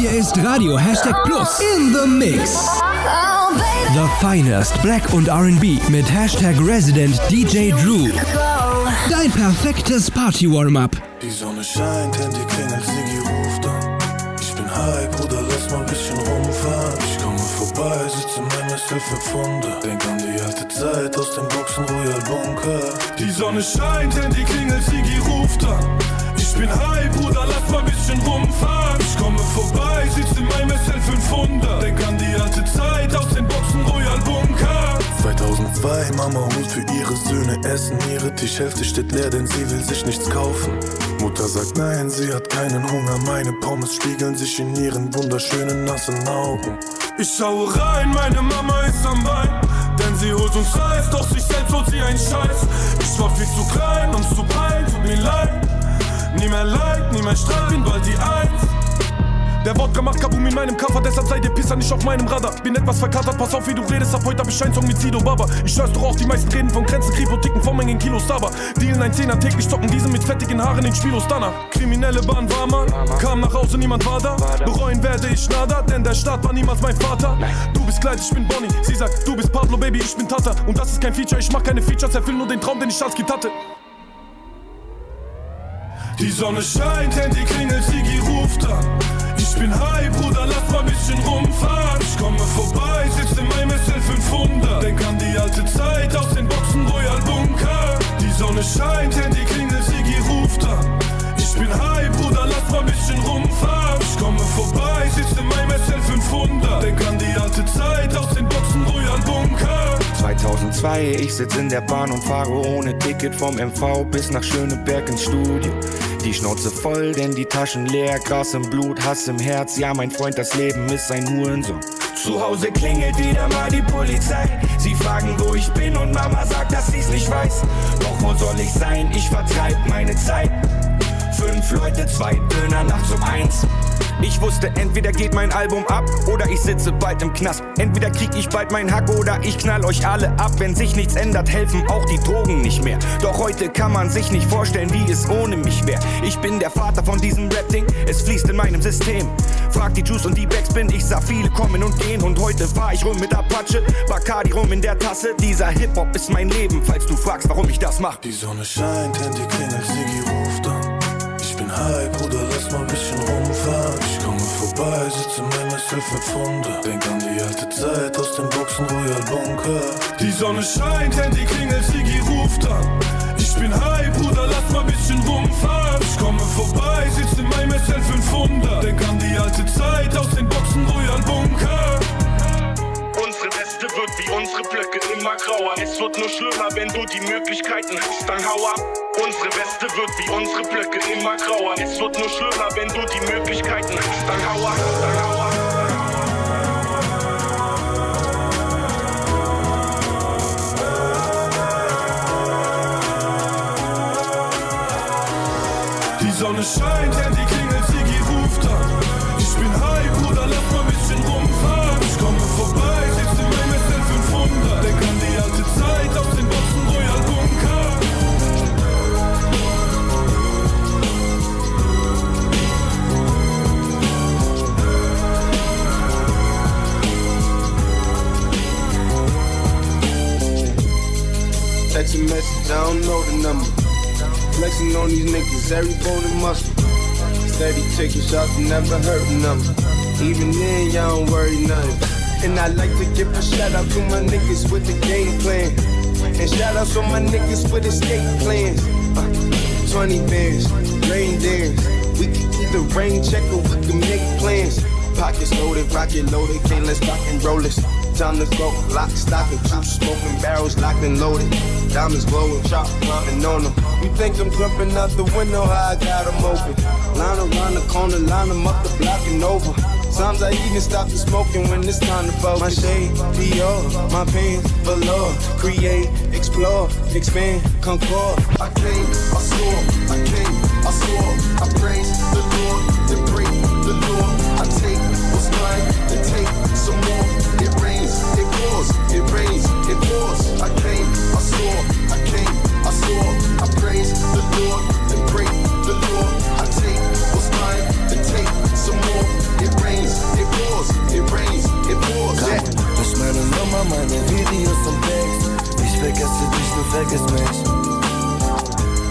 Hier ist Radio Hashtag Plus in the Mix. The finest Black und RB mit Hashtag Resident DJ Drew. Dein perfektes Party-Warm-Up. Die Sonne scheint, Handy klingelt, Sigi ruft an. Ich bin high, Bruder, lass mal ein bisschen rumfahren. Ich komme vorbei, sitze in meinem S500. Denk an die alte Zeit aus dem Boxen Royal Bunker. Die Sonne scheint, Handy klingelt, Sigi ruft an. Ich bin high, Bruder, lass mal ein bisschen rumfahren. Ich komme vorbei, sitze in meinem SL500. Denk an die alte Zeit aus dem Boxen Royal Bunker. 2002, Mama holt für ihre Söhne Essen. Ihre Tischhälfte steht leer, denn sie will sich nichts kaufen. Mutter sagt nein, sie hat keinen Hunger. Meine Pommes spiegeln sich in ihren wunderschönen nassen Augen. Ich schaue rein, meine Mama ist am Wein. Denn sie holt uns Eis, doch sich selbst holt sie ein Scheiß. Ich war viel zu klein, um's zu peilen, tut mir leid. Nie mehr Leid, nie mehr Streit, bin bald die Eins. Der Wodka macht Kabum in meinem Koffer, deshalb seid ihr Pisser nicht auf meinem Radar. Bin etwas verkatert, pass auf, wie du redest, ab heute hab ich einen Song mit Sido Baba. Ich scheiß doch auch, die meisten reden von Grenzen, Kripo, Ticken, von Mengen Kilos, aber Dealen ein Zehner täglich, stocken diese mit fettigen Haaren in Spielos danach. Kriminelle Bahn war mal, kam nach Hause, niemand war da. Bereuen werde ich nada, denn der Staat war niemals mein Vater. Du bist Kleid, ich bin Bonnie, sie sagt, du bist Pablo, Baby, ich bin Tata. Und das ist kein Feature, ich mach keine Features, erfüll nur den Traum, den ich als Kind hatte. Die Sonne scheint, Handy klingelt, Sigi ruft an. Ich bin high, Bruder, lass mal ein bisschen rumfahren. Ich komme vorbei, sitz in meinem SL500. Denk an die alte Zeit aus den Boxen Royal Bunker. Die Sonne scheint, Handy klingelt, Sigi ruft an. Ich bin high, Bruder, lass mal ein bisschen rumfahren. Ich komme vorbei, sitz in meinem SL500. Denk an die alte Zeit aus 2002, ich sitz in der Bahn und fahre ohne Ticket vom MV bis nach Schöneberg ins Studio. Die Schnauze voll, denn die Taschen leer, Gras im Blut, Hass im Herz. Ja, mein Freund, das Leben ist ein Hurensohn. Zu Hause klingelt wieder mal die Polizei. Sie fragen, wo ich bin und Mama sagt, dass sie's nicht weiß. Doch wo soll ich sein? Ich vertreib meine Zeit. Fünf Leute, zwei Döner nachts um eins. Ich wusste, entweder geht mein Album ab oder ich sitze bald im Knast. Entweder krieg ich bald mein Hack oder ich knall euch alle ab. Wenn sich nichts ändert, helfen auch die Drogen nicht mehr. Doch heute kann man sich nicht vorstellen, wie es ohne mich wäre. Ich bin der Vater von diesem Rap-Ding, es fließt in meinem System. Frag die Juice und die Backspin, ich sah viele kommen und gehen. Und heute fahr ich rum mit Apache, Bacardi rum in der Tasse. Dieser Hip-Hop ist mein Leben, falls du fragst, warum ich das mach. Die Sonne scheint, Handy klingelt, Sigi ruft an. Ich bin high, Bruder, lass mal ein bisschen rumfahren. Ich komme vorbei, sitze in meinem SL500. Denk an die alte Zeit aus dem Boxen Royal Bunker. Die Sonne scheint, Handy klingelt, Sigi ruft an. Ich bin high, Bruder, lass mal bisschen rumfahren. Ich komme vorbei, sitze in meinem SL500. Denk an die alte Zeit aus den Boxen Royal Bunker. Wird wie unsere Blöcke immer grauer. Es wird nur schlimmer, wenn du die Möglichkeiten hast, dann hau ab. Unsere Weste wird wie unsere Blöcke immer grauer. Es wird nur schlimmer, wenn du die Möglichkeiten hast, dann hau ab. Dann hau ab. I don't know the number. Flexing on these niggas, every bone and muscle. Steady taking shots, never hurting them. Even then, y'all don't worry nothing. And I like to give a shout out to my niggas with the game plan. And shout outs to my niggas with escape plans. Uh, 20 bands, rain dance. We can keep the rain check or we can make plans. Pockets loaded, rocket loaded, can't let's rock and roll this. Time to go, lock, stock, and juice, smoking barrels locked and loaded. Diamonds glowing, chop climbing on them. You think I'm jumping out the window, how I got them open. Line around the corner, line them up the block and over. Sometimes I even stop the smoking when it's time to focus. My shade, Dior, my pants, velour. Create, explore, expand, concord. I came, I saw, I came, I saw. I praise the Lord, then break the law. I take what's mine, then take some more. pours, it rains, it pours. I came, I saw, I came, I saw. I praise the Lord and break the law. I take what's mine and take some more. It rains, it pours, it rains, it pours. Yeah. We smellen allemaal maar de video's van Bex. Ich vergesse dich, du vergisst mich.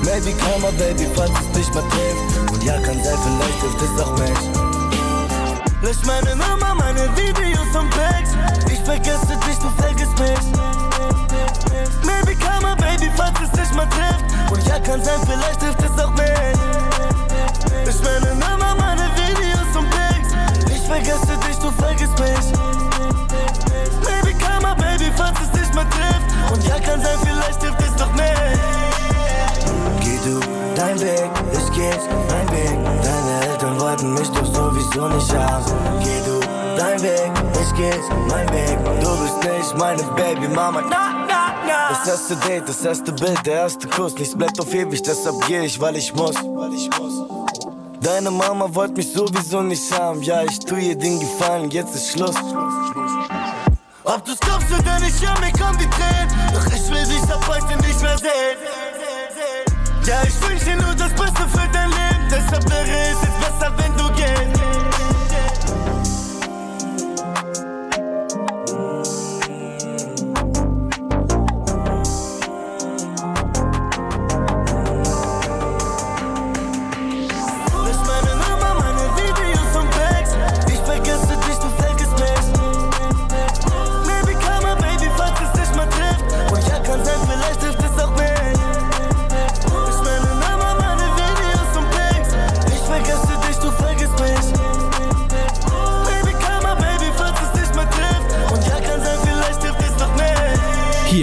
Maybe kann man, Baby, falls es dich mal trifft. Und ja, kann sein, vielleicht hilft es auch mich. Lösch meine Nummer, meine Videos und Pics. Ich vergesse dich, du vergisst mich. Maybe come Baby, falls es dich mal trifft. Und ja, kann sein, vielleicht trifft es auch mich. Lösch meine Nummer, meine Videos und Pics. Ich vergesse dich, du vergisst mich. Maybe come Baby, falls es dich mal trifft. Und ja, kann sein, vielleicht trifft Wollten mich doch sowieso nicht haben. Geh du dein Weg, ich geh mein Weg. Du bist nicht meine Baby Mama. Das erste Date, das erste Bild, der erste Kuss. Nichts bleibt auf ewig, deshalb geh ich, weil ich muss. Deine Mama wollte mich sowieso nicht haben. Ja, ich tu ihr den Gefallen, jetzt ist Schluss. Ob du's glaubst oder nicht, ja, mir kommen die Tränen. Doch ich will dich ab heute nicht mehr sehen. Ja, ich wünsche nur das Beste für Potrzebny rys jest bez adwendu game.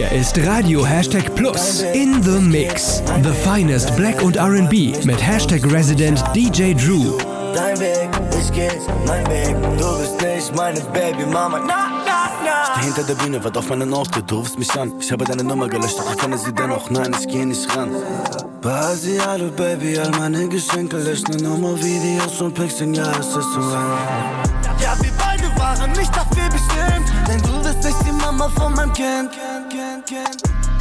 Hier ist Radio Hashtag Plus in the Mix. The finest Black und RB mit Hashtag Resident DJ Drew. Dein Weg, ich geh's, mein Weg. Du bist nicht meine Baby Mama. Na, na, na. Steh hinter der Bühne, wart auf meine Note, du rufst mich an. Ich habe deine Nummer gelöscht, doch ich kenne sie dennoch. Nein, ich geh nicht ran. Basi, hallo Baby, all meine Geschenke löschen Nummer, Videos und denn ja, es ist so ein. Ja, wir beide waren nicht dafür bestimmt. Denn du Mama von meinem Kind.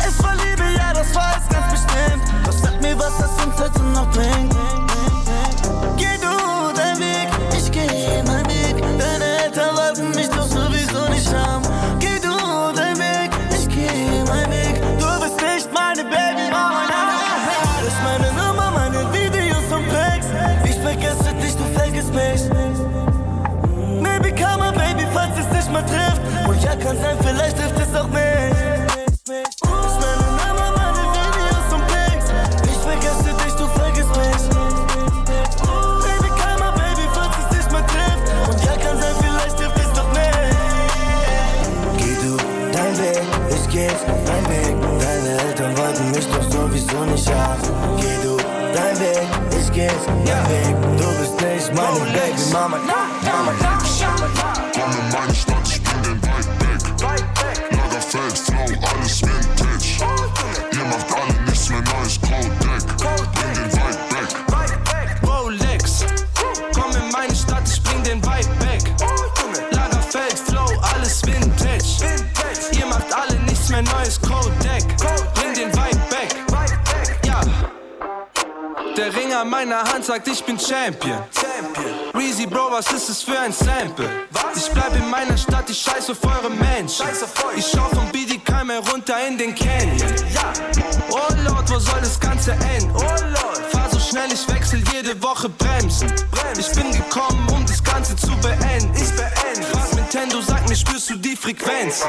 Es war Liebe, ja, das es ganz bestimmt. Doch sag mir, was das uns heute noch bringt. Geh meine Baby Mama. Mama. In meine Stadt, ich bin den weg. Lagerfeld, Flow, alles Vintage. Ihr macht alle nichts mehr neues Codedeck. Bring den weg. Rolex. Komm in meine Stadt, ich bring den weg. Lagerfeld, Flow, alles Vintage. Ihr macht alle nichts mehr neues Codedeck. Bring den. Ja. Der Ring an meiner Hand sagt, ich bin Champion. Reezy Bro, was ist es für ein Sample? Ich bleib in meiner Stadt, ich scheiß auf eure Menschen. Ich schau vom BDK mehr runter in den Canyon. Oh Lord, wo soll das Ganze enden? Fahr so schnell, ich wechsel jede Woche Bremsen. Ich bin gekommen, um das Ganze zu beenden. Ich beende. Frag Nintendo, sag mir, spürst du die Frequenz?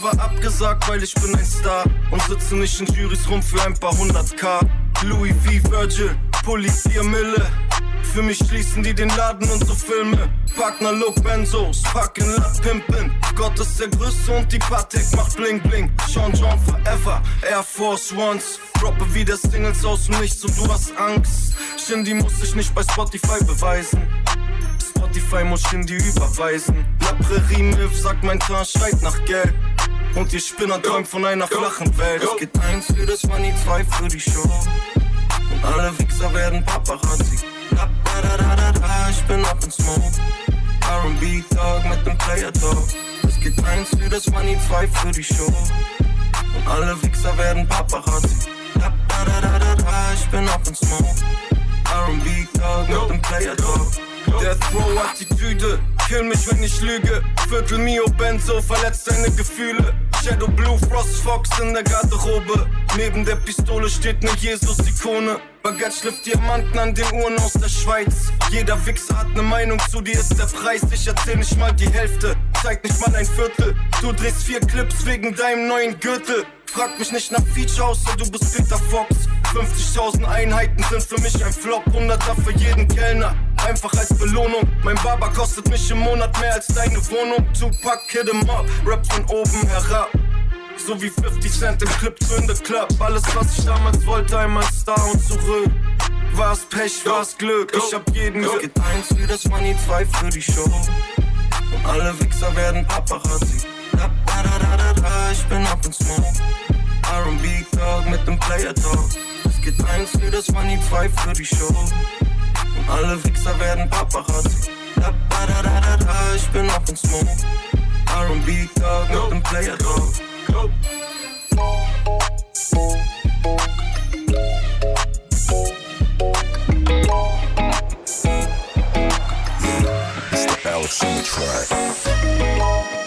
Cover abgesagt, weil ich bin ein Star. Und sitze nicht in Jurys rum für ein paar hundert K. Louis V. Virgil, Pulli 4 Mille. Für mich schließen die den Laden und so Filme. Partner Look Benzos, fucking Lat Pimpen. Gott ist der Größte und die Patek macht Bling Bling. Sean John Forever, Air Force Ones. Droppe wieder Singles aus dem Nichts und du hast Angst. Shindy muss sich nicht bei Spotify beweisen. Spotify muss Shindy überweisen. La Prairie Milf sagt mein Teint schreit nach Geld. Und ihr Spinner träumt von einer flachen Welt. Es geht eins für das Money, zwei für die Show. Und alle Wichser werden Paparazzi. Ich bin up in Smoke. R&B Dog mit dem Player Dog. Es geht eins für das Money, zwei für die Show. Und alle Wichser werden Paparazzi. Ich bin up in Smoke. R&B Dog mit dem Player Dog. Death Row Attitüde, kill mich wenn ich lüge. Viertel Mio Benzo verletzt deine Gefühle. Shadow Blue Frost Fox in der Garderobe. Neben der Pistole steht ne Jesus-Ikone. Baguette schlifft Diamanten an den Uhren aus der Schweiz. Jeder Wichser hat ne Meinung zu dir, ist der Preis. Ich erzähl nicht mal die Hälfte, zeig nicht mal ein Viertel. Du drehst vier Clips wegen deinem neuen Gürtel. Frag mich nicht nach Feature, außer du bist Peter Fox. 50.000 Einheiten sind für mich ein Flop, 100er für jeden Kellner. Einfach als Belohnung. Mein Barber kostet mich im Monat mehr als deine Wohnung. Tupac, hit em up, Rap von oben herab. So wie 50 Cent im Clip zu in the Club. Alles, was ich damals wollte, einmal Star und zurück. War's Pech, war's Glück. Ich hab jeden Es geht eins für das Money, zwei für die Show. Und alle Wichser werden Paparazzi. Da, ich bin up in Smoke. R&B Dog mit dem Player Dog. Es geht eins für das Money, zwei für die Show. Und alle Wichser werden Paparazzi. Da, da, da, da, da, ich bin up in Smoke. R&B Dog mit dem Player Alex on the track.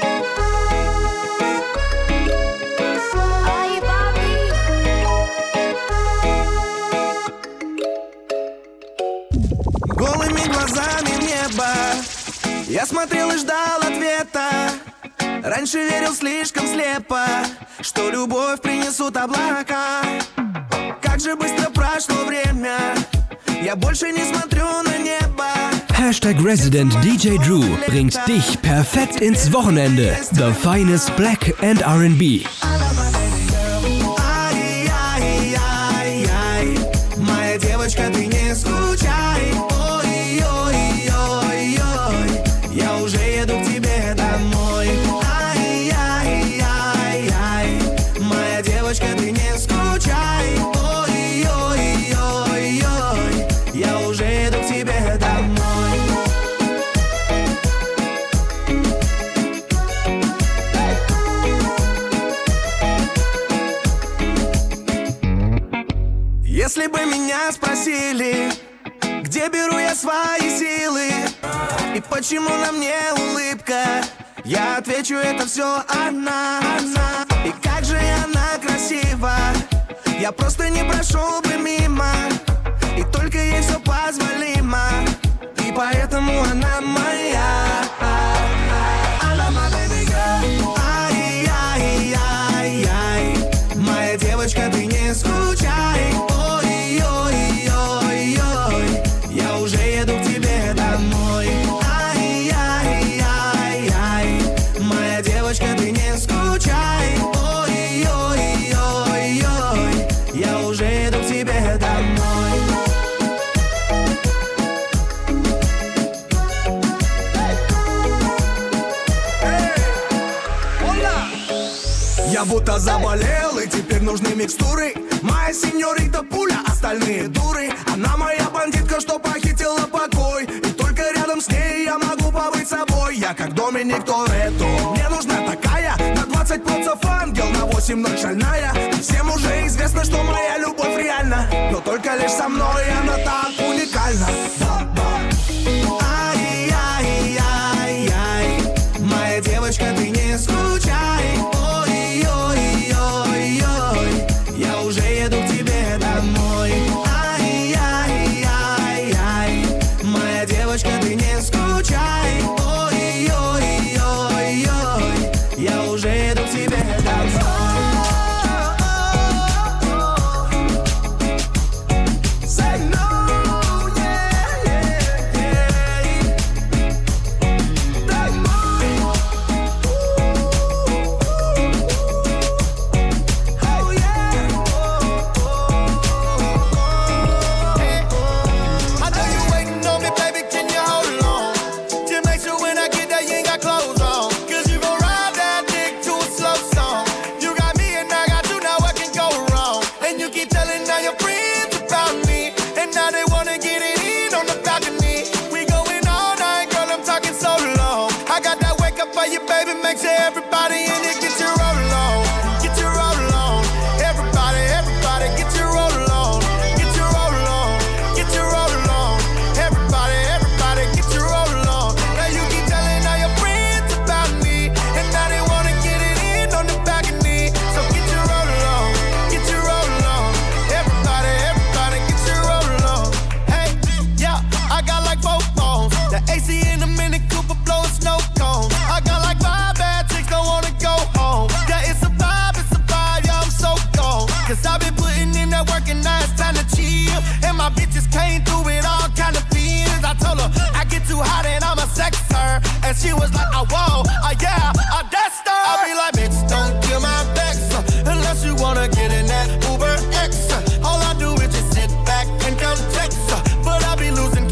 Я смотрел и ждал ответа Раньше верил слишком слепо Что любовь принесут облака Как же быстро прошло время Я больше не смотрю на небо Hashtag Resident DJ Drew bringt dich perfekt ins Wochenende. The finest Black and R&B. Отвечу, это все она, она. И как же она красива Я просто не прошел бы мимо Будто заболел, и теперь нужны микстуры. Моя сеньорита пуля, остальные дуры. Она моя бандитка, что похитила покой. И только рядом с ней я могу побыть собой. Я как Доминик Торетто. Мне нужна такая, на 20 процентов ангел На 8 ноль шальная. Всем уже известно, что моя любовь реальна. Но только лишь со мной она так уникальна. Да,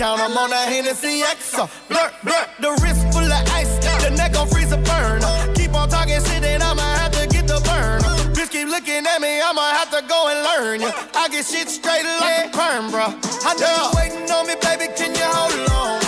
count, I'm on that Hennessy X. uh, Blur, blur, the wrist full of ice. The neck gon' freeze a burn. Keep on talking shit and I'ma have to get the burn. Bitch keep looking at me, I'ma have to go and learn. yeah. I get shit straight like a perm, bruh. I know you waiting on me, baby, can you hold on?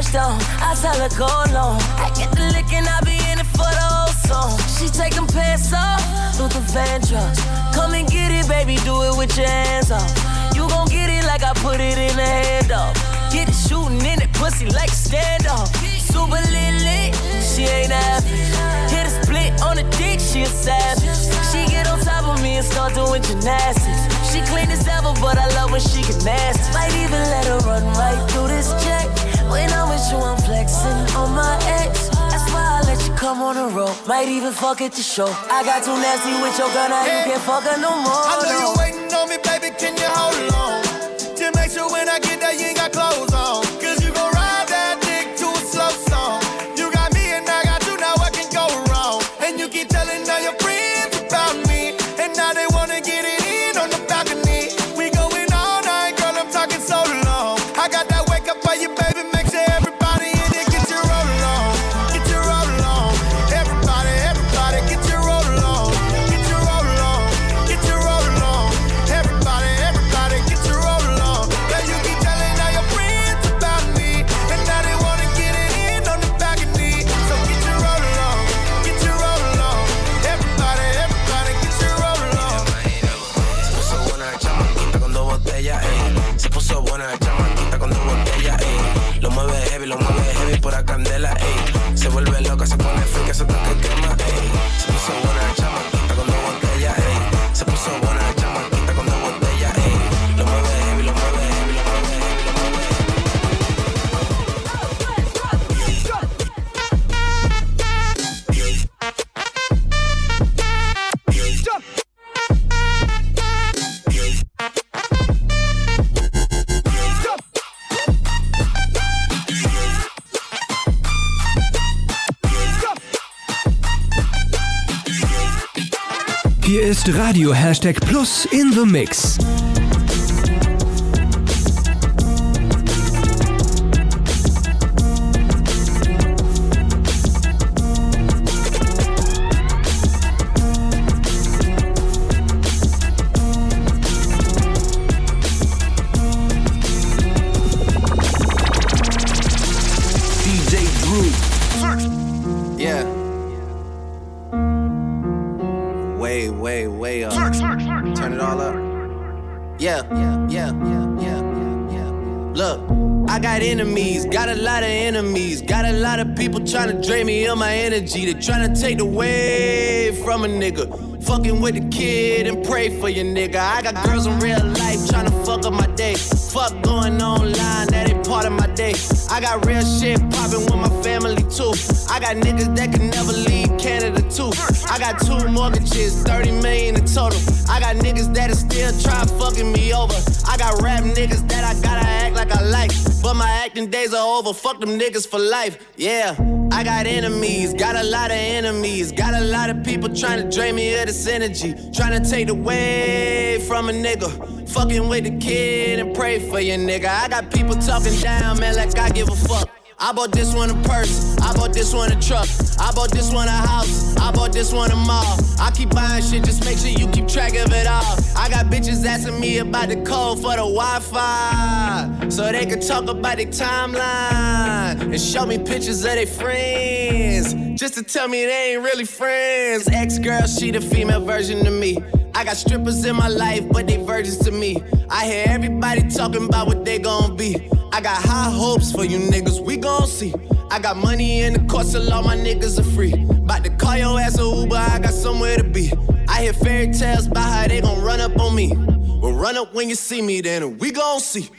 Me I tell her go long. I get the licking, I be in it for the whole song. She taking pants off, Luther Vandross. Come and get it, baby, do it with your hands off. You gon' get it like I put it in the handoff. Get it shooting in it, pussy like standoff. Super lit lit, she ain't average. Hit a split on the dick, she a savage. She get on top of me and start doing gymnastics. She clean as ever, but I love when she get nasty. Might even let her run right through this check. When I'm with you, I'm flexing on my ex. That's why I let you come on the road. Might even fuck at the show. I got too nasty with your gun, now you can't fuck her no more. I know no. you waiting on me, baby. Can you hold on? Just make sure when I get there, you ain't ist Radio Hashtag Plus in the Mix. Look, I got enemies, got a lot of enemies, got a lot of people trying to drain me of my energy. They trying to take away from a nigga. Fucking with the kid and pray for your nigga. I got girls in real life trying to fuck up my day. Fuck going online, that ain't part of my day. I got real shit poppin' with my family too. I got niggas that can never leave Canada too. I got two mortgages, 30 million in total. I got niggas that are still try fucking me over. I got rap niggas that I gotta act like I like. But my acting days are over. Fuck them niggas for life. Yeah. I got enemies, got a lot of enemies. Got a lot of people trying to drain me of this energy. Trying to take away from a nigga. Fucking with the kid and pray for your nigga. I got people talking down, man, like I give a fuck. I bought this one a purse. I bought this one a truck. I bought this one a house. I bought this one a mall. I keep buying shit, just make sure you keep track of it all. I got bitches asking me about the code for the Wi Fi. So they can talk about their timeline and show me pictures of their friends. Just to tell me they ain't really friends. Ex girl, she the female version of me. I got strippers in my life, but they virgins to me. I hear everybody talking about what they gon' be. I got high hopes for you niggas, we gon' see. I got money in the course, so all my niggas are free. About to call your ass a Uber, I got somewhere to be. I hear fairy tales about how they gon' run up on me. Well, run up when you see me, then we gon' see.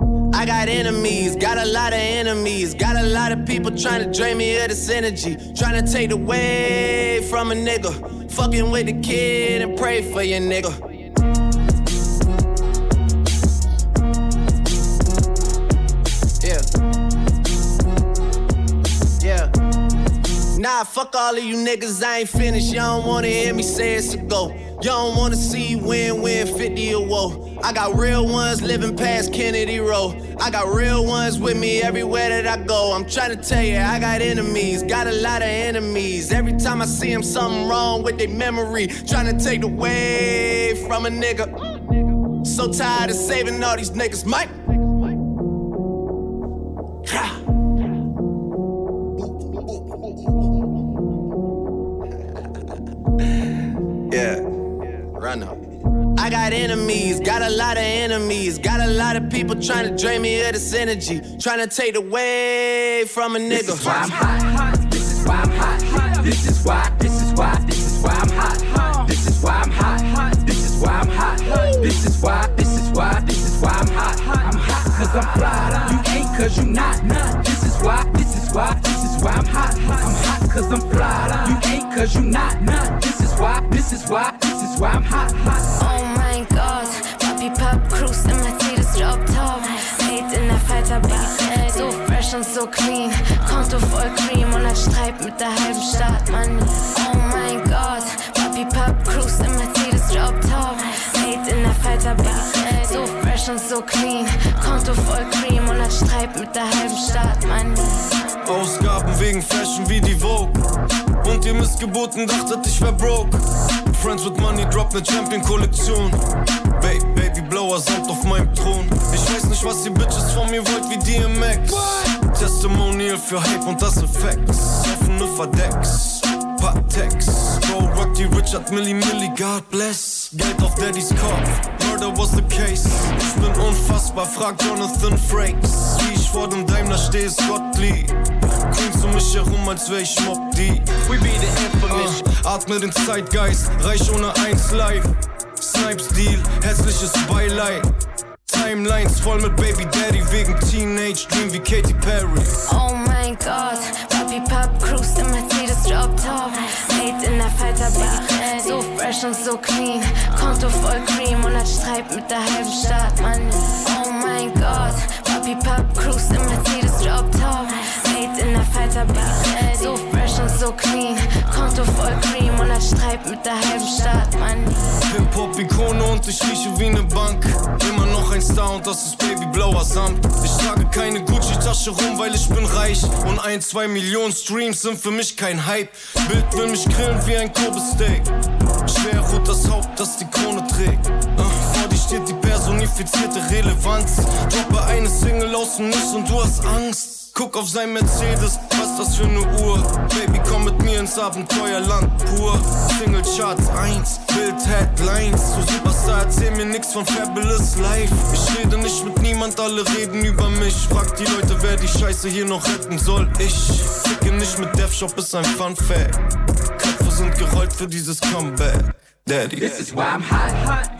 I got enemies, got a lot of enemies, got a lot of people trying to drain me of this energy, trying to take away from a nigga, fucking with the kid and pray for your nigga. Nah, fuck all of you niggas, I ain't finished. Y'all don't wanna hear me say it's a go. Y'all don't wanna see win win 50 or woe. I got real ones living past Kennedy Row. I got real ones with me everywhere that I go. I'm trying to tell you, I got enemies, got a lot of enemies. Every time I see them, something wrong with their memory. Trying to take away from a nigga. So tired of saving all these niggas, Mike. Run up. I got enemies, got a lot of enemies, got a lot of people trying to drain me of this energy, trying to take away from a nigga. This is why I'm hot. This is why I'm hot. This is why. This is why. This is why I'm hot. This is why I'm hot. This is why I'm hot. This is why. This is why. This is why I'm hot. I'm hot cause I'm fly. You ain't cause you not. This is why. This is why. This is why I'm hot. I'm hot cause I'm fly. You ain't cause you not. This is why. This is why. This is why I'm hot. Oh my god, Papi Pop Cruise im Mercedes Drop Top. Made in Affalterbach. So fresh und so clean. Konto voll Cream und ein Streit mit der halben Stadt, Mann. Oh mein Gott, Papi Pop Cruise im Mercedes Drop Top. Made in Affalterbach. So fresh und so clean. Konto voll Cream und ein Streit mit der halben Stadt, Mann. Ausgaben wegen Fashion wie die Vogue. Und ihr Missgeburten dachtet, ich wär broke. Friends with Money Drop ne Champion-Kollektion. Baby, Baby Blower Samt auf meinem Thron. Ich weiß nicht, was ihr Bitches von mir wollt wie DMX. Testimonial für Hype und das Effects. Offene Verdecks. Patex. Bro, rock die Richard Milli Milli, God bless. Geld auf Daddys Kopf. Murder was the case. Ich bin unfassbar, frag Jonathan Frakes. Wie ich vor dem Daimler stehe, ist Gottlieb. Queens um mich herum, als wär ich Mob die. We be the infamous. Uh, atme den Zeitgeist, reich ohne eins live. Snipes Deal, hässliches Beileid. Timelines voll mit Baby Daddy wegen Teenage Dream wie Katy Perry. Oh mein Gott, Papi Pop Cruise im Drop Top. Made in der Falterbar. So fresh und so clean. Konto voll Cream und ein Streit mit der halben Stadt, Mann. Oh mein Gott, Papi Pop Cruise im Mercedes Drop Top. Made in der Falterbar. So und so clean. Konto voll Cream und ein Streit mit der halben Stadt, Mann. Hip-Hop-Ikone und ich rieche wie ne Bank. Immer noch ein Star und das ist Baby Blauer Samt. Ich trage keine Gucci-Tasche rum, weil ich bin reich. Und ein, zwei Millionen Streams sind für mich kein Hype. Bild will mich grillen wie ein Kobe-Steak. Schwer ruht das Haupt, das die Krone trägt. Uh, vor dir steht die personifizierte Relevanz. Droppe eine Single aus dem Nichts und du hast Angst. Guck auf sein Mercedes, was das für ne Uhr? Baby, komm mit mir ins Abenteuerland pur. Single Charts 1, Bild Headlines. Du Superstar, erzähl mir nix von Fabulous Life. Ich rede nicht mit niemand, alle reden über mich. Frag die Leute, wer die Scheiße hier noch retten soll. Ich ficke nicht mit Death Shop, ist ein Fun Fact. Köpfe sind gerollt für dieses Comeback. Daddy. This is why I'm hot. Is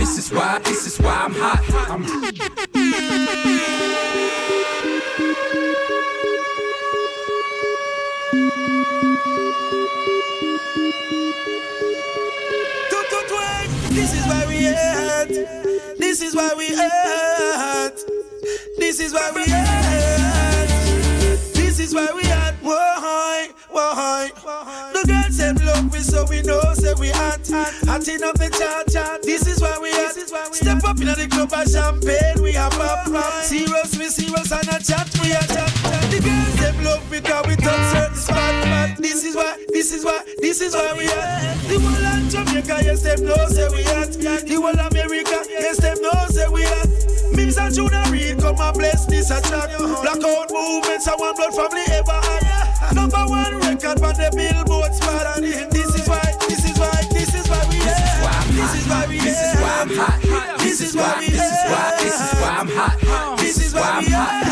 why, this is why I'm hot. I'm This is why we at. This is why we at. This is why we at. This is why we at. Why? Why? So we know say we hot. Hot enough the chat chat. This is why we at. Step up in the club and champagne we have pop. Serious we serious and a chat we a chat. The girls them love we cause we touch certain spot. This is why. This is why. This is why we at. The whole of Jamaica yes them know say we at. The whole of America yes them know say we at. And Junior Reid come and bless this a chat. Blackout movements and one blood family ever had. Number one record for the billboard spot. This is why. This is why. This is why we at. This is why we This is why I'm hot. This is why. This is why. This is why I'm hot. This is why I'm hot.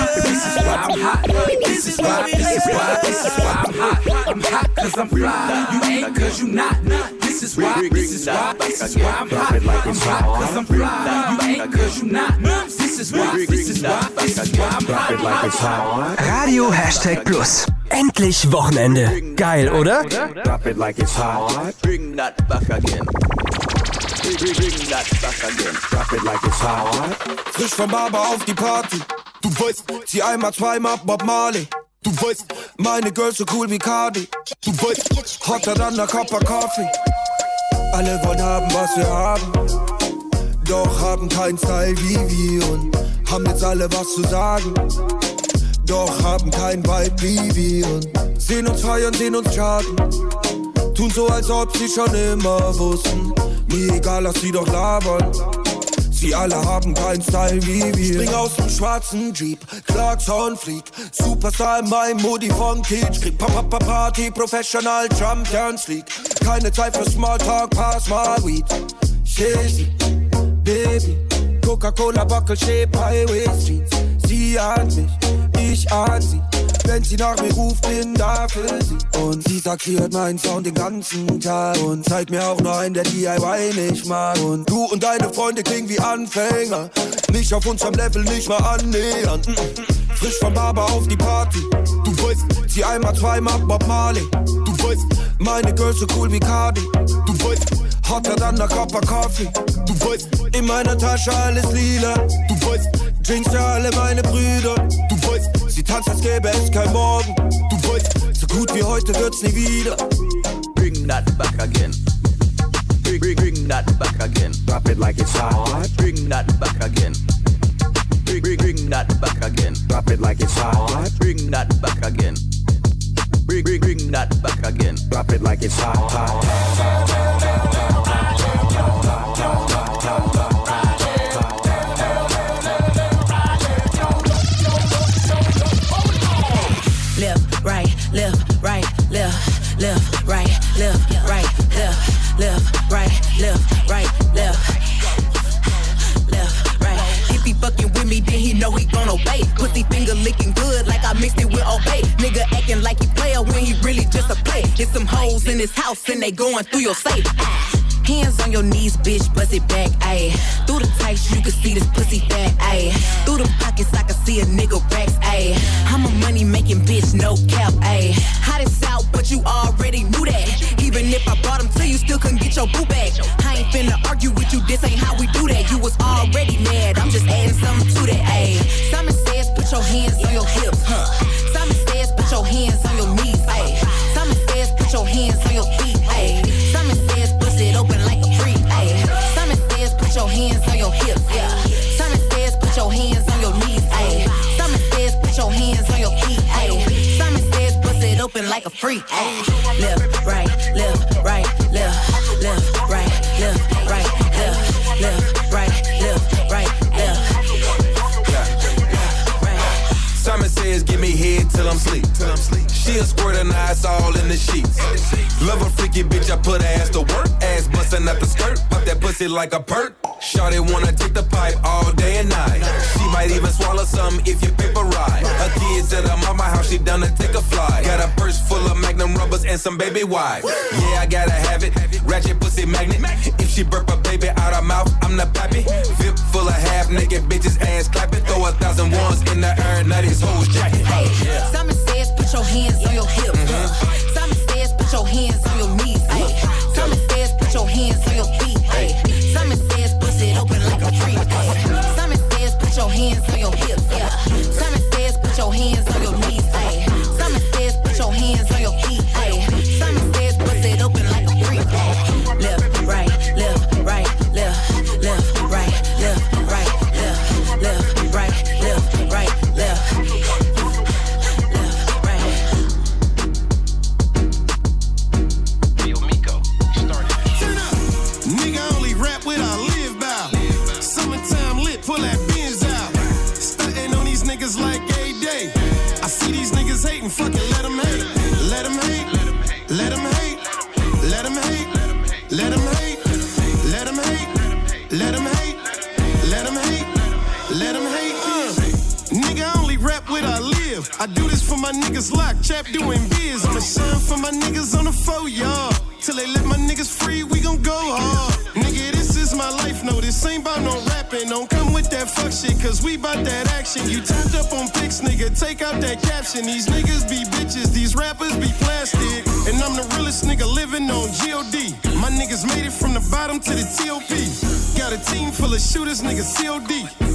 This is why I'm hot. This is why. This is why. This is why I'm hot. I'm hot cause I'm fly. You ain't cause you not. This is why. This is why. This is why I'm hot. I'm hot cause I'm fly. You ain't cause you not. This is why. This is why. This is why I'm hot. Radio Hashtag Plus. Endlich Wochenende. Geil, oder? Drop it like it's hot. Bring that back again. Bring that back again. Drop it like it's hot. Frisch vom Barber auf die Party. Du weißt, zieh einmal, zweimal Bob Marley. Du weißt, meine Girls so cool wie Cardi. Du weißt, hotter dann Cup of Coffee. Alle wollen haben, was wir haben. Doch haben keinen Style wie wir und haben jetzt alle was zu sagen. Doch haben kein Vibe wie wir und sehen uns feiern, sehen uns charten. Tun so, als ob sie schon immer wussten. Mir egal, lass sie doch labern. Sie alle haben keinen Style wie wir. Spring aus dem schwarzen Jeep, Clarkson flieg. Superstar in meinem Moody von Kitsch. Krieg Papa Papa Party, Professional Champions League. Keine Zeit für Smalltalk, pass mal Weed. Shizzy, Baby. Coca-Cola, Buckle, Shape, Highway Streets. Sie an mich, ich an sie. Wenn sie nach mir ruft, bin da für sie. Und sie sagt, sie hört meinen Sound den ganzen Tag. Und zeigt mir auch noch einen, der DIY nicht mag. Und du und deine Freunde klingen wie Anfänger. Nicht auf unserem Level, nicht mal annähern. Mm, mm. Frisch vom Barber auf die Party. Du weißt, sie einmal, zweimal Bob Marley. Du weißt, meine Girls so cool wie Cardi. Du weißt, hotter dann Cup of Coffee. Du weißt, in meiner Tasche alles lila. Du weißt, Drinks für alle meine Brüder. Du weißt, sie tanzt, als gäbe es kein Morgen. Du weißt, so gut wie heute wird's nie wieder. Bring that back again. Bring, bring, bring that back again. Drop it like it's hot. Bring that back again. Bring, bring, bring that back again. Drop it like it's hot. Bring that back again. Bring, bring, bring that back again. Drop it like it's hot. left, left, right, left, right, left, left, right, left, right, left. Left, right. If he fucking with me, then he know he gon' obey. Pussy finger licking good like I mixed it with obey. Nigga acting like he player when he really just a play. It's some hoes in his house and they going through your safe. Hands on your knees, bitch, bust it back, ayy. Through the tights, you can see this pussy fat, ayy. Through the pockets, I can see a nigga racks, ayy. I'm a money making bitch, no cap, ayy. Hot as out, but you already knew that. Even if I brought them to you, still couldn't get your boo back. I ain't finna argue with you, this ain't how we do that. You was already mad, I'm just adding something to that, ayy. Simon says, put your hands on your hips, huh? Simon says, put your hands on your knees, ayy. Simon says, put your hands on your feet, ayy. Put your hands on your hips, yeah. Simon says, put your hands on your knees, ayy. Simon says, put your hands on your feet, ayy. Simon says, bust it open like a freak, ayy. Left, right, left, right, left, left, right, left, right, left, left, right, left, right, give me head till I'm sleep. She'll squirt a nice all in the sheets. Love a freaky bitch, I put ass to work. Ass bustin' out the skirt, pop that pussy like a perk. Shorty wanna take the pipe all day and night. She might even swallow some if you paper ride. Her kids at her mama house, she down to take a fly. Got a purse full of Magnum rubbers and some baby wipes. Yeah, I gotta have it. Ratchet pussy magnet. If she burp a baby out mouth, I'm not pappy. Vip full of half naked bitches, ass clapping. Throw a thousand ones in the air, now these hoes Simon says, put your hands on your hips. Mm-hmm. Simon says, put your hands on your knees. Simon says, put your hands on your feet. Simon says, bust it open like a tree. Simon says, put your hands on your hips. Yeah. Simon says, put your hands on out that caption. These niggas be bitches, these rappers be plastic. And I'm the realest nigga living on GOD. My niggas made it from the bottom to the TOP. Got a team full of shooters, niggas COD.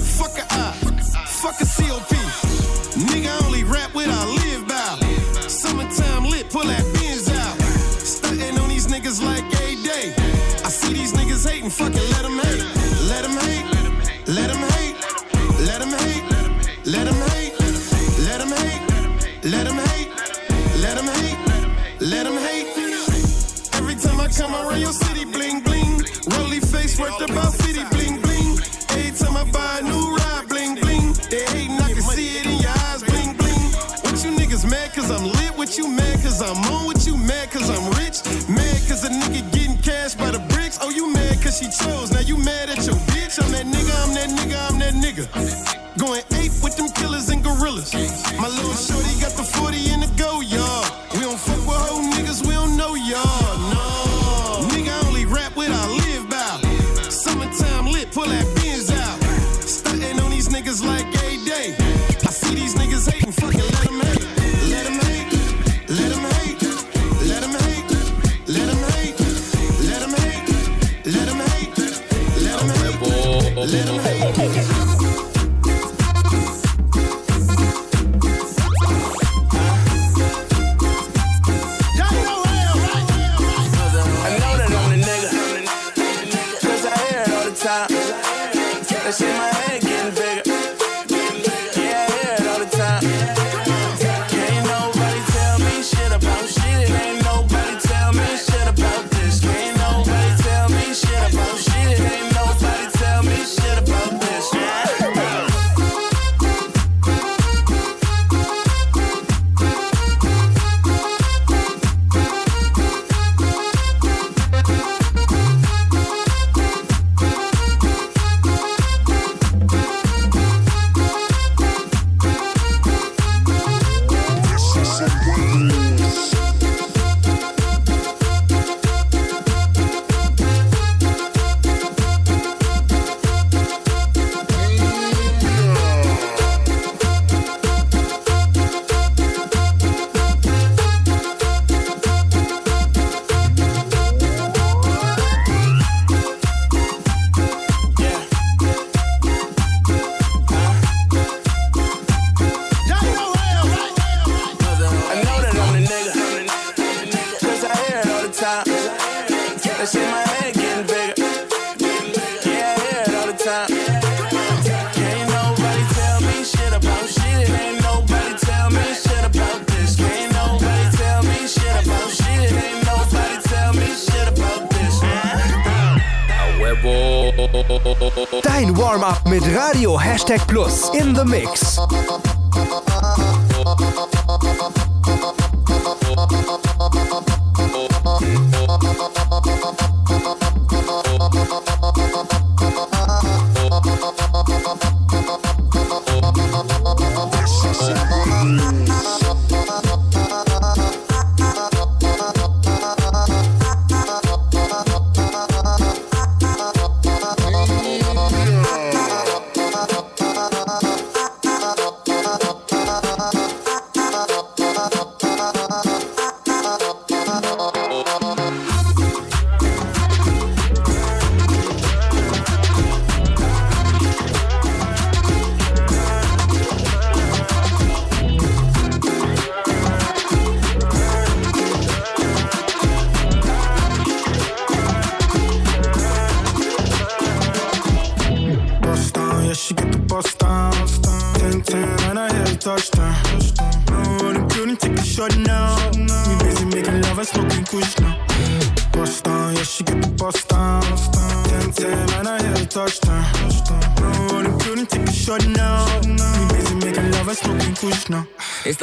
Dein Warm-up mit Radio Hashtag Plus in the Mix.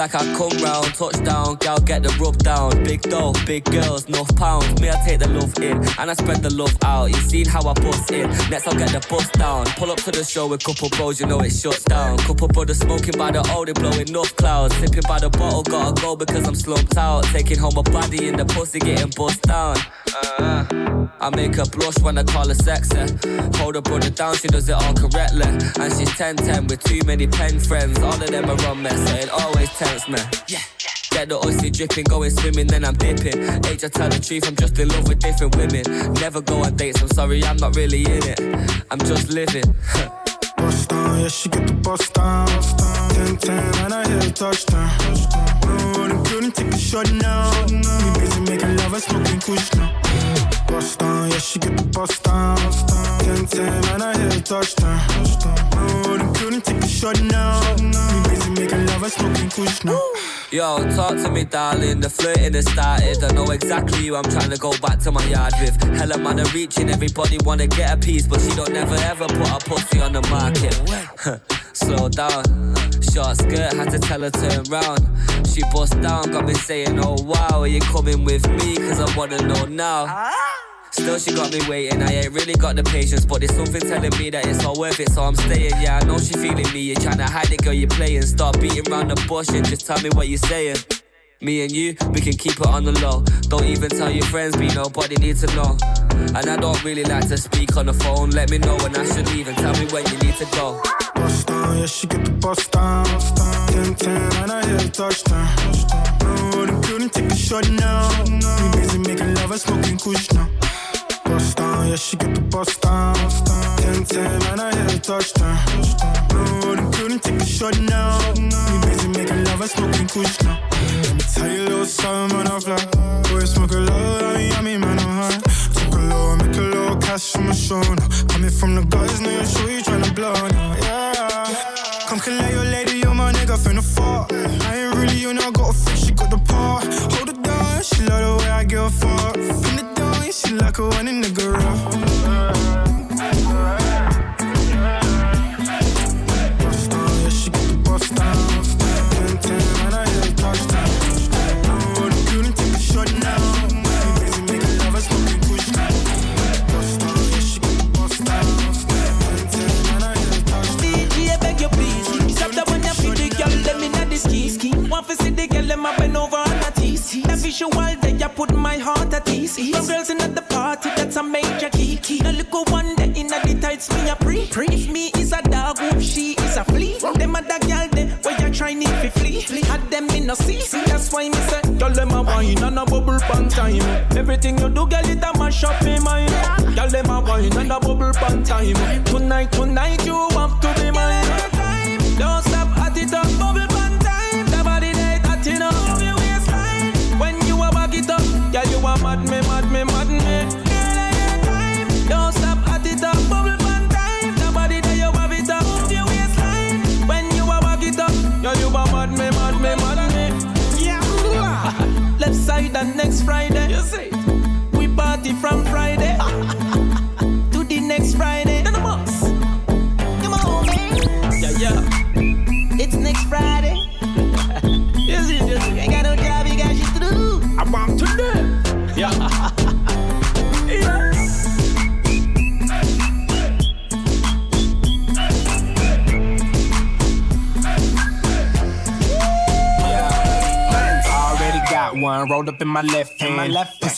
Like I come round, touchdown, gal get the rub down. Big dough, big girls, enough pounds. Me, I take the love in, and I spread the love out. You seen how I bust in, next I'll get the bust down. Pull up to the show with couple bros, you know it shuts down. Couple brothers smoking by the old, they blowing enough clouds. Sipping by the bottle, gotta go because I'm slumped out. Taking home a body in the pussy, getting bust down. Uh, I make her blush when I call her sexy. Hold her brother down, she does it all correctly. And she's 10-10 with too many pen friends. All of them are on me, so it always tempts me. Yeah. Get the oily dripping, going swimming, then I'm dipping. Age, I tell the truth, I'm just in love with different women. Never go on dates, I'm sorry, I'm not really in it. I'm just living. bust down, yeah, she get the bust down. 10 10, and I hit a touchdown. No, I'm couldn't take a shot now. Me busy making love, I smoking kush now. Bust down, yeah, she get the bust down. 10 10, and I hit a touchdown. No, I'm couldn't take a shot now. Me busy making love, I smoking kush now. Yo, talk to me, darling. The flirting has started. I know exactly who I'm trying to go back to my yard with. Hella man are reaching, everybody wanna get a piece, but she don't never ever put a pussy on the market. Slow down. Short skirt, had to tell her turn round. She bust down, got me saying, Oh wow, are you coming with me? Cause I wanna know now. Still, she got me waiting. I ain't really got the patience, but there's something telling me that it's all worth it, so I'm staying. Yeah, I know she feeling me. You're trying to hide it, girl, you're playing. Start beating around the bush and just tell me what you're saying. Me and you, we can keep it on the low. Don't even tell your friends, be nobody need to know. And I don't really like to speak on the phone. Let me know when I should leave and tell me when you need to go. Bust down, yeah, she get the bust down. 10 10, and I hit a touchdown. No, them couldn't take a shot now. We busy making love, I smoking kush now bust down, yeah, she get the bust down. 10 10, man, I hit a touchdown. No, they couldn't take a shot now. We busy making love, I smoking kush now. Let me tell you a little something, man, I fly. Boy, smoke a lot, I mean, I mean, man, I'm high. Took a low, make a little cash from my show now. Coming from the guys, know you're sure you tryna blow now, yeah. Come collect your lady, you're my nigga, finna fall. Bubble my left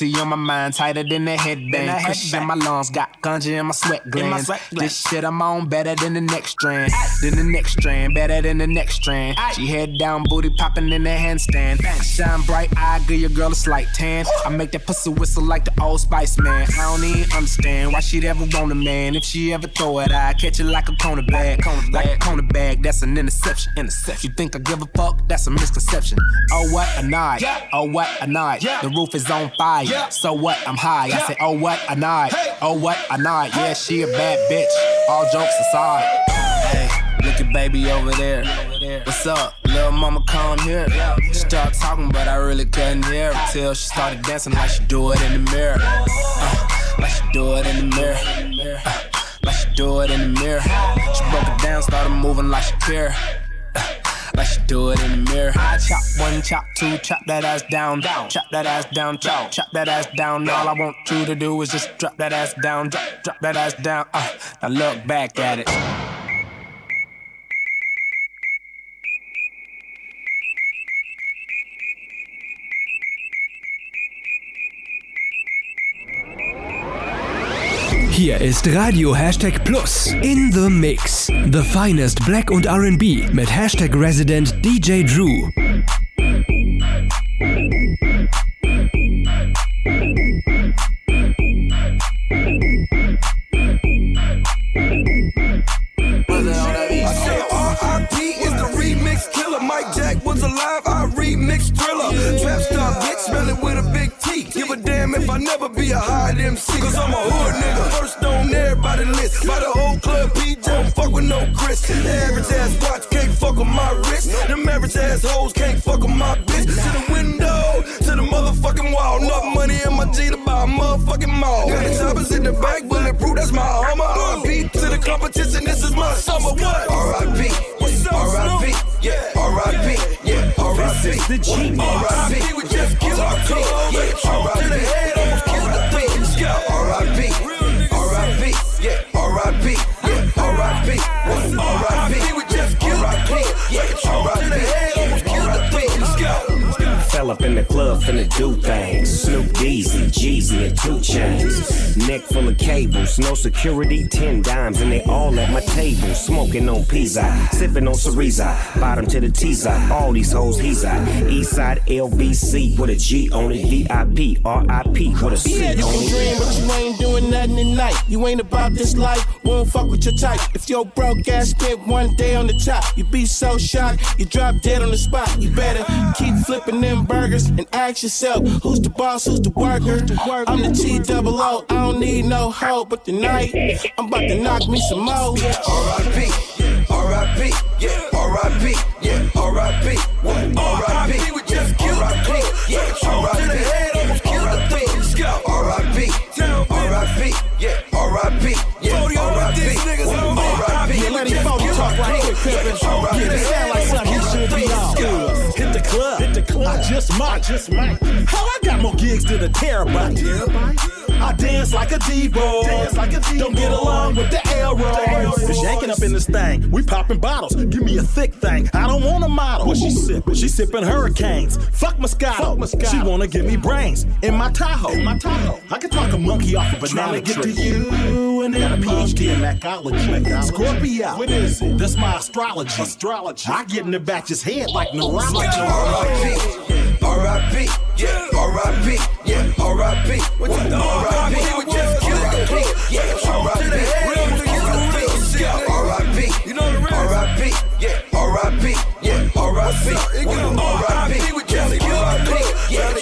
Pussy on my mind, tighter than a headband. Cushion in my lungs, got ganja in my sweat glands. This shit I'm on better than the next strand. Than the next strand, better than the next strand. She head down, booty popping in the handstand. Shine bright I give your girl a slight tan. I make that pussy whistle like the old Spice Man. I don't even understand why she'd ever want a man. If she ever throw it, I catch it like a corner bag. Like a corner bag, that's an interception. Interception. You think I give a fuck? That's a misconception. Oh what a night. Oh what a night. The roof is on fire. So what? I'm high. I say, oh what a night. Oh what a night. Yeah, she a bad bitch. All jokes aside. Hey, look at baby over there. What's up? Little mama come here. She started talking, but I really couldn't hear her till she started dancing like she do it in the mirror. Uh, like she do it in the mirror. Uh, like she do it in the mirror. She broke it down, started moving like she care. Like she do it in the mirror. I chop one, chop two, chop that ass down, down, chop that ass down, chop, chop that ass down. All I want you to do is just drop that ass down, drop, drop that ass down. Uh, now look back at it. Hier ist Radio Hashtag Plus in the Mix. The finest Black und RB mit Hashtag Resident DJ Dru. Mike Jack was alive, I remix thriller. Trap star with a big. Give a damn if I never be a high MC. Cause I'm a hood nigga. First on everybody list. By the whole club, PJ don't fuck with no Chris. The average ass watch can't fuck with my wrist. Them average ass hoes can't fuck with my bitch. To the window, to the motherfucking wall. Enough money in my G to buy a motherfucking mall. Got the choppers in the back, bulletproof, that's my armor. R.I.P. to the competition, this is my summer. What? R.I.P. R.I.P. Yeah, R.I.P. Yeah, Is the G. R.I.P. We just killed team. Yeah, R.I.P. to the head, almost killed the thing. R.I.P. up in the club finna do things. Snoop Deezy, Jeezy, and 2 Chainz. Neck full of cables, no security, ten dimes, and they all at my table. Smoking on pizza, sipping on Cereza. Bottom to the teaser, all these hoes he's out. Eastside LBC with a G on it, VIP, RIP with a C Yeah, you can dream, but you ain't doing nothing tonight. You ain't about this life, won't fuck with your type. If your broke ass spent one day on the top, you be so shocked, you drop dead on the spot. You better keep flipping them burgers and ask yourself, who's the boss, who's the worker? I'm the T double O, I don't need no hoe, but tonight I'm about to knock me some more. R.I.P. R.I.P. Yeah, R.I.P. Yeah, R.I.P. What? R.I.P. We just killed R.I.P. Yeah, R.I.P. to the head, almost killed the thing. Let's go. R.I.P. R.I.P. Yeah, R.I.P. Yeah, R.I.P. What? R.I.P. Yeah, let him phone talk right quick, Pimpin'. Yeah, this sound like something he should be on. I just might, just might. How I got more gigs than a terabyte. I dance like a divo. Dance like a divo. Don't get along with the arrows. It's yanking up in this thing. We popping bottles. Give me a thick thing. I don't want a model. What she sipping? She sipping hurricanes. Fuck Moscato. She wanna give me brains in my Tahoe. In my Tahoe. I can talk a monkey off a banana Tryna get to you and got a PhD in macology. Scorpio. What is it? That's my astrology. Astrology. I get in the batch's head like neurology. R.I.P. R.I.P. Yeah, R.I.P. Yeah, R.I.P. What? R.I.P. We just killed R.I.P. Yeah, R.I.P. to the head, almost killed the thing. Let's go. R.I.P. You know the rest. R.I.P. Yeah, R.I.P. Yeah, R.I.P. What? R.I.P. We just killed R.I.P. Yeah,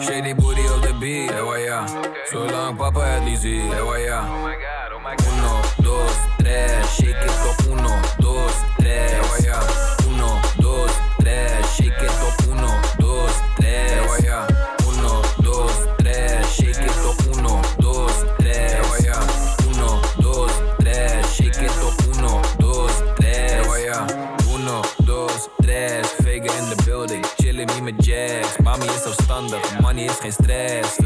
Shady booty of the beat, hey, why ja. Okay. Papa het liet zien, eh, why. Oh my god, oh my god. Uno, dos, tres, shake it up, uno, dos, tres. estrés.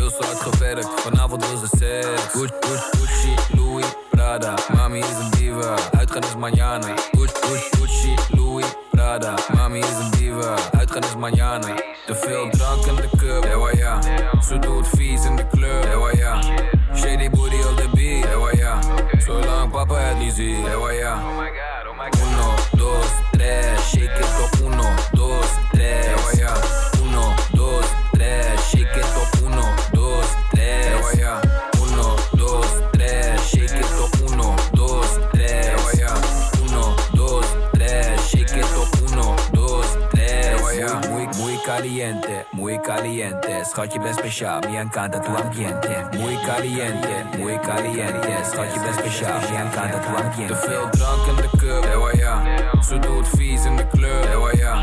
que ves fechar, me encanta tu ambiente. Muy caliente, muy caliente. Stadje best fechar, me encanta tu ambiente. Te veel drank in de cup, ewa ja. Ze doet vies in de club, ewa ja.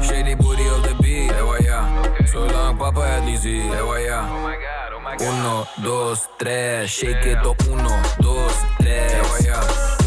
Shady booty op de beat, ewa ja. Zolang papa het niet ziet, ewa ja. Uno, dos, tres, shake it up, uno, dos, tres. Ewa ja.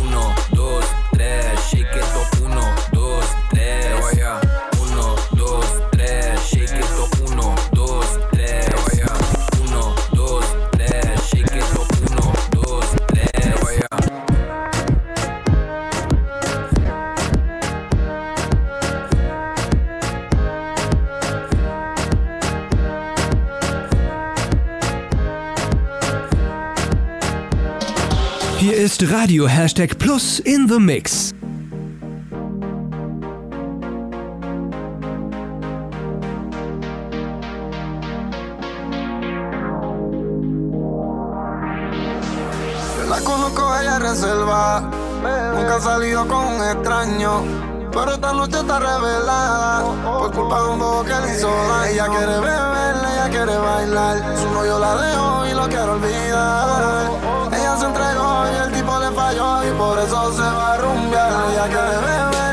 Radio Hashtag Plus in the Mix. La conozco, ella reserva. Nunca ha salido con un extraño. Pero esta noche está revelada. Por culpa de un bobo que le hizo daño. Ella quiere beber, ella quiere bailar. Su novio la dejó y lo quiero olvidar y por eso se va a rumbear. Ya que bebe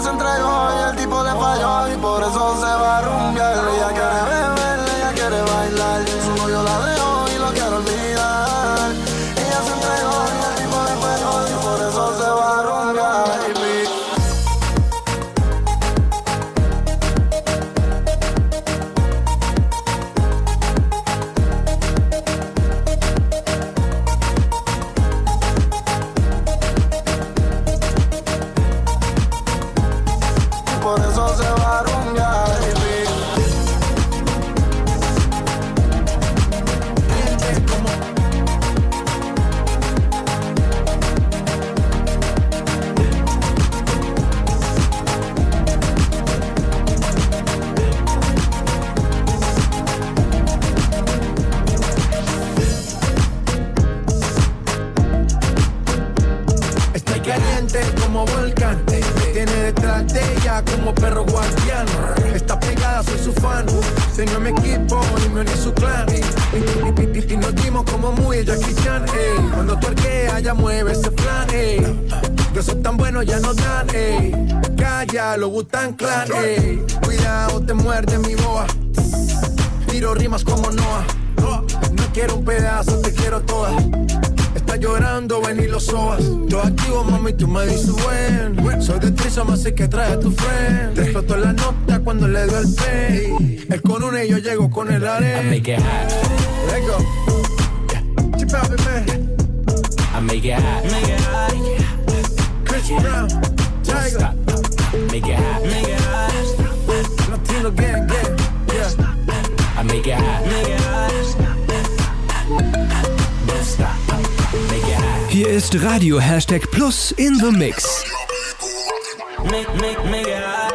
se entregó y el tipo le falló y por eso Gustan clan. ey. Cuidado, te muerde mi boa. Tiro rimas como Noah. No quiero un pedazo, te quiero toda. Está llorando, ven y lo sobas. Yo activo, mami, tú me dices buen. Soy de Trisom, así que trae a tu friend. Te exploto la nota cuando le doy el play. Es con una y yo llego con el arena. I make it hot. Let's go. Yeah. Chip out, man. I make it hot. Make it hot. Chris Brown. Tiger. Make it hot. Make it hot. Latino gang, gang. Yeah. I make it hot. Make it hot. Don't stop. Make it hot. Hier ist Radio Hashtag Plus in the Mix. Make, make, make it hot.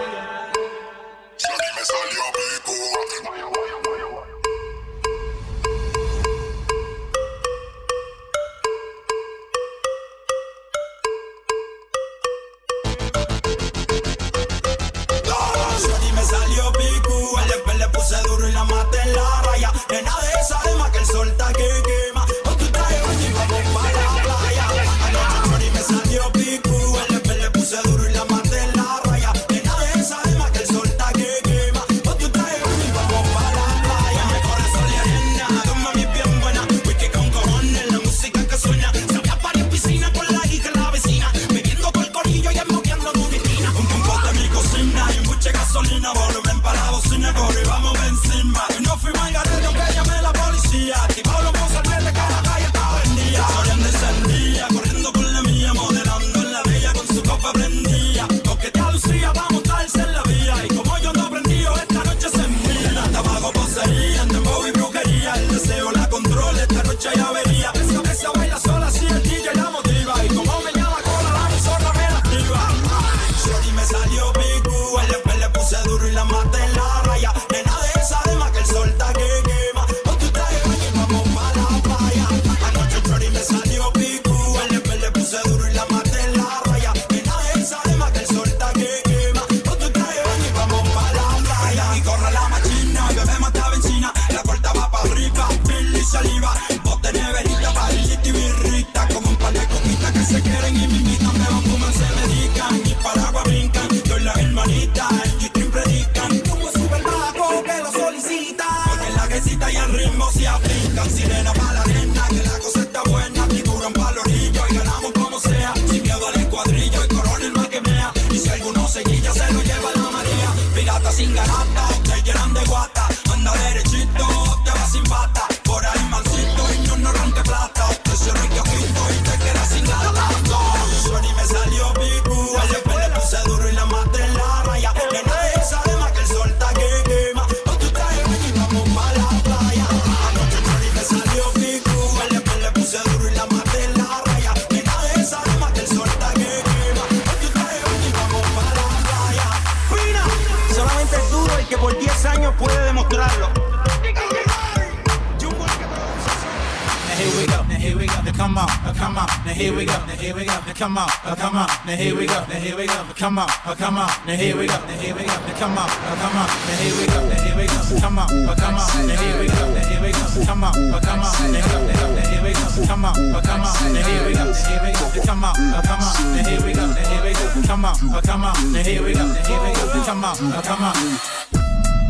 Come.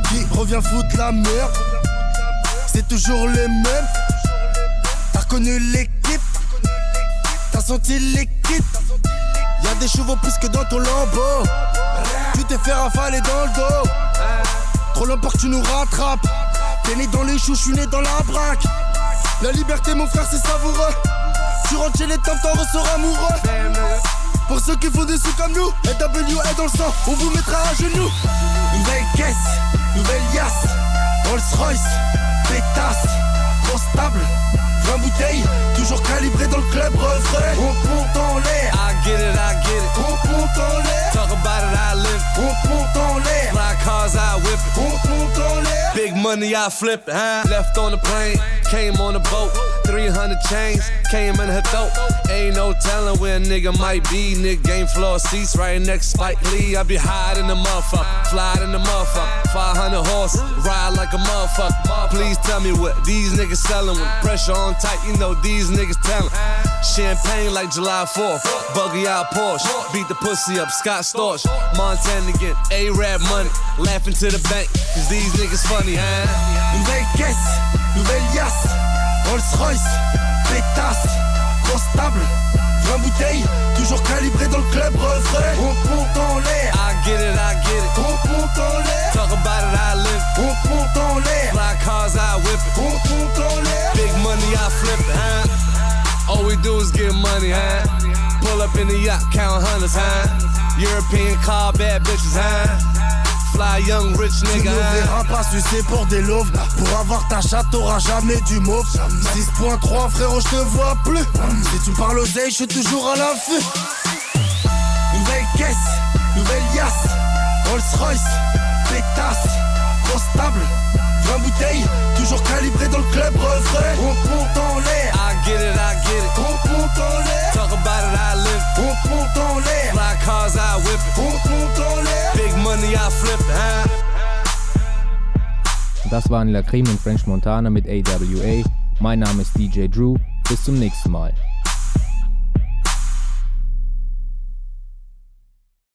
Qui revient foutre la merde C'est toujours les mêmes T'as reconnu l'équipe T'as senti l'équipe Y'a des chevaux plus que dans ton lambeau. Tu t'es fait rafaler dans le dos. Trop longtemps que tu nous rattrapes. T'es né dans les choux, je suis né dans la braque. La liberté mon frère c'est savoureux. Tu rentres chez les temps, t'en ressors amoureux. Pour ceux qui font des sous comme nous NWA dans le sang, on vous mettra à genoux. Nouvelle caisse, nouvelle yasse Rolls Royce, pétasse I live. it. On monte en l'air Fly cars, I whip it. On monte en l'air Big money, I flip it. Huh? Left on the plane, came on the boat. 300 chains, came in her throat. Ain't no telling where a nigga might be. Nigga game floor seats right next Spike Lee. I be high in the motherfucker, fly in the motherfucker. 500 horse, ride like a motherfucker. Please tell me what these niggas selling with pressure on tight. You know these niggas telling. Champagne like July 4th, buggy out Porsche. Beat the pussy up, Scott Storch. Montana again, A-Rap money. Laughing to the bank, cause these niggas funny, huh? Nouvelle caisse, nouvelle yasse Rolls Royce, pétasse Grosse table, 20 bouteilles Toujours calibré dans le club refrain On monte en l'air I get it, I get it. On monte en l'air Talk about it, I live. On monte en l'air Fly cars, I whip it. On monte en l'air Big money, I flip it, huh? All we do is get money, huh? Pull up in the yacht, count hundreds, huh? European car, bad bitches, huh? Fly young rich Tu ne verras pas sucer pour des loaves Pour avoir ta chatte t'auras jamais du mauve. 6.3 frérot je te vois plus. Si tu parles aux je suis toujours à l'affût. Nouvelle caisse, nouvelle yasse Rolls Royce, pétasse. Grosse table, 20 bouteilles. Toujours calibré dans le club refrain. On monte en l'air. I get it, I get it. On monte en l'air. Talk about it, I live. On monte en l'air Fly cars, I whip it. On monte en l'air Big money, I flip it, huh? Das waren La Cream und French Montana mit AWA. Mein Name ist DJ Drew. Bis zum nächsten Mal.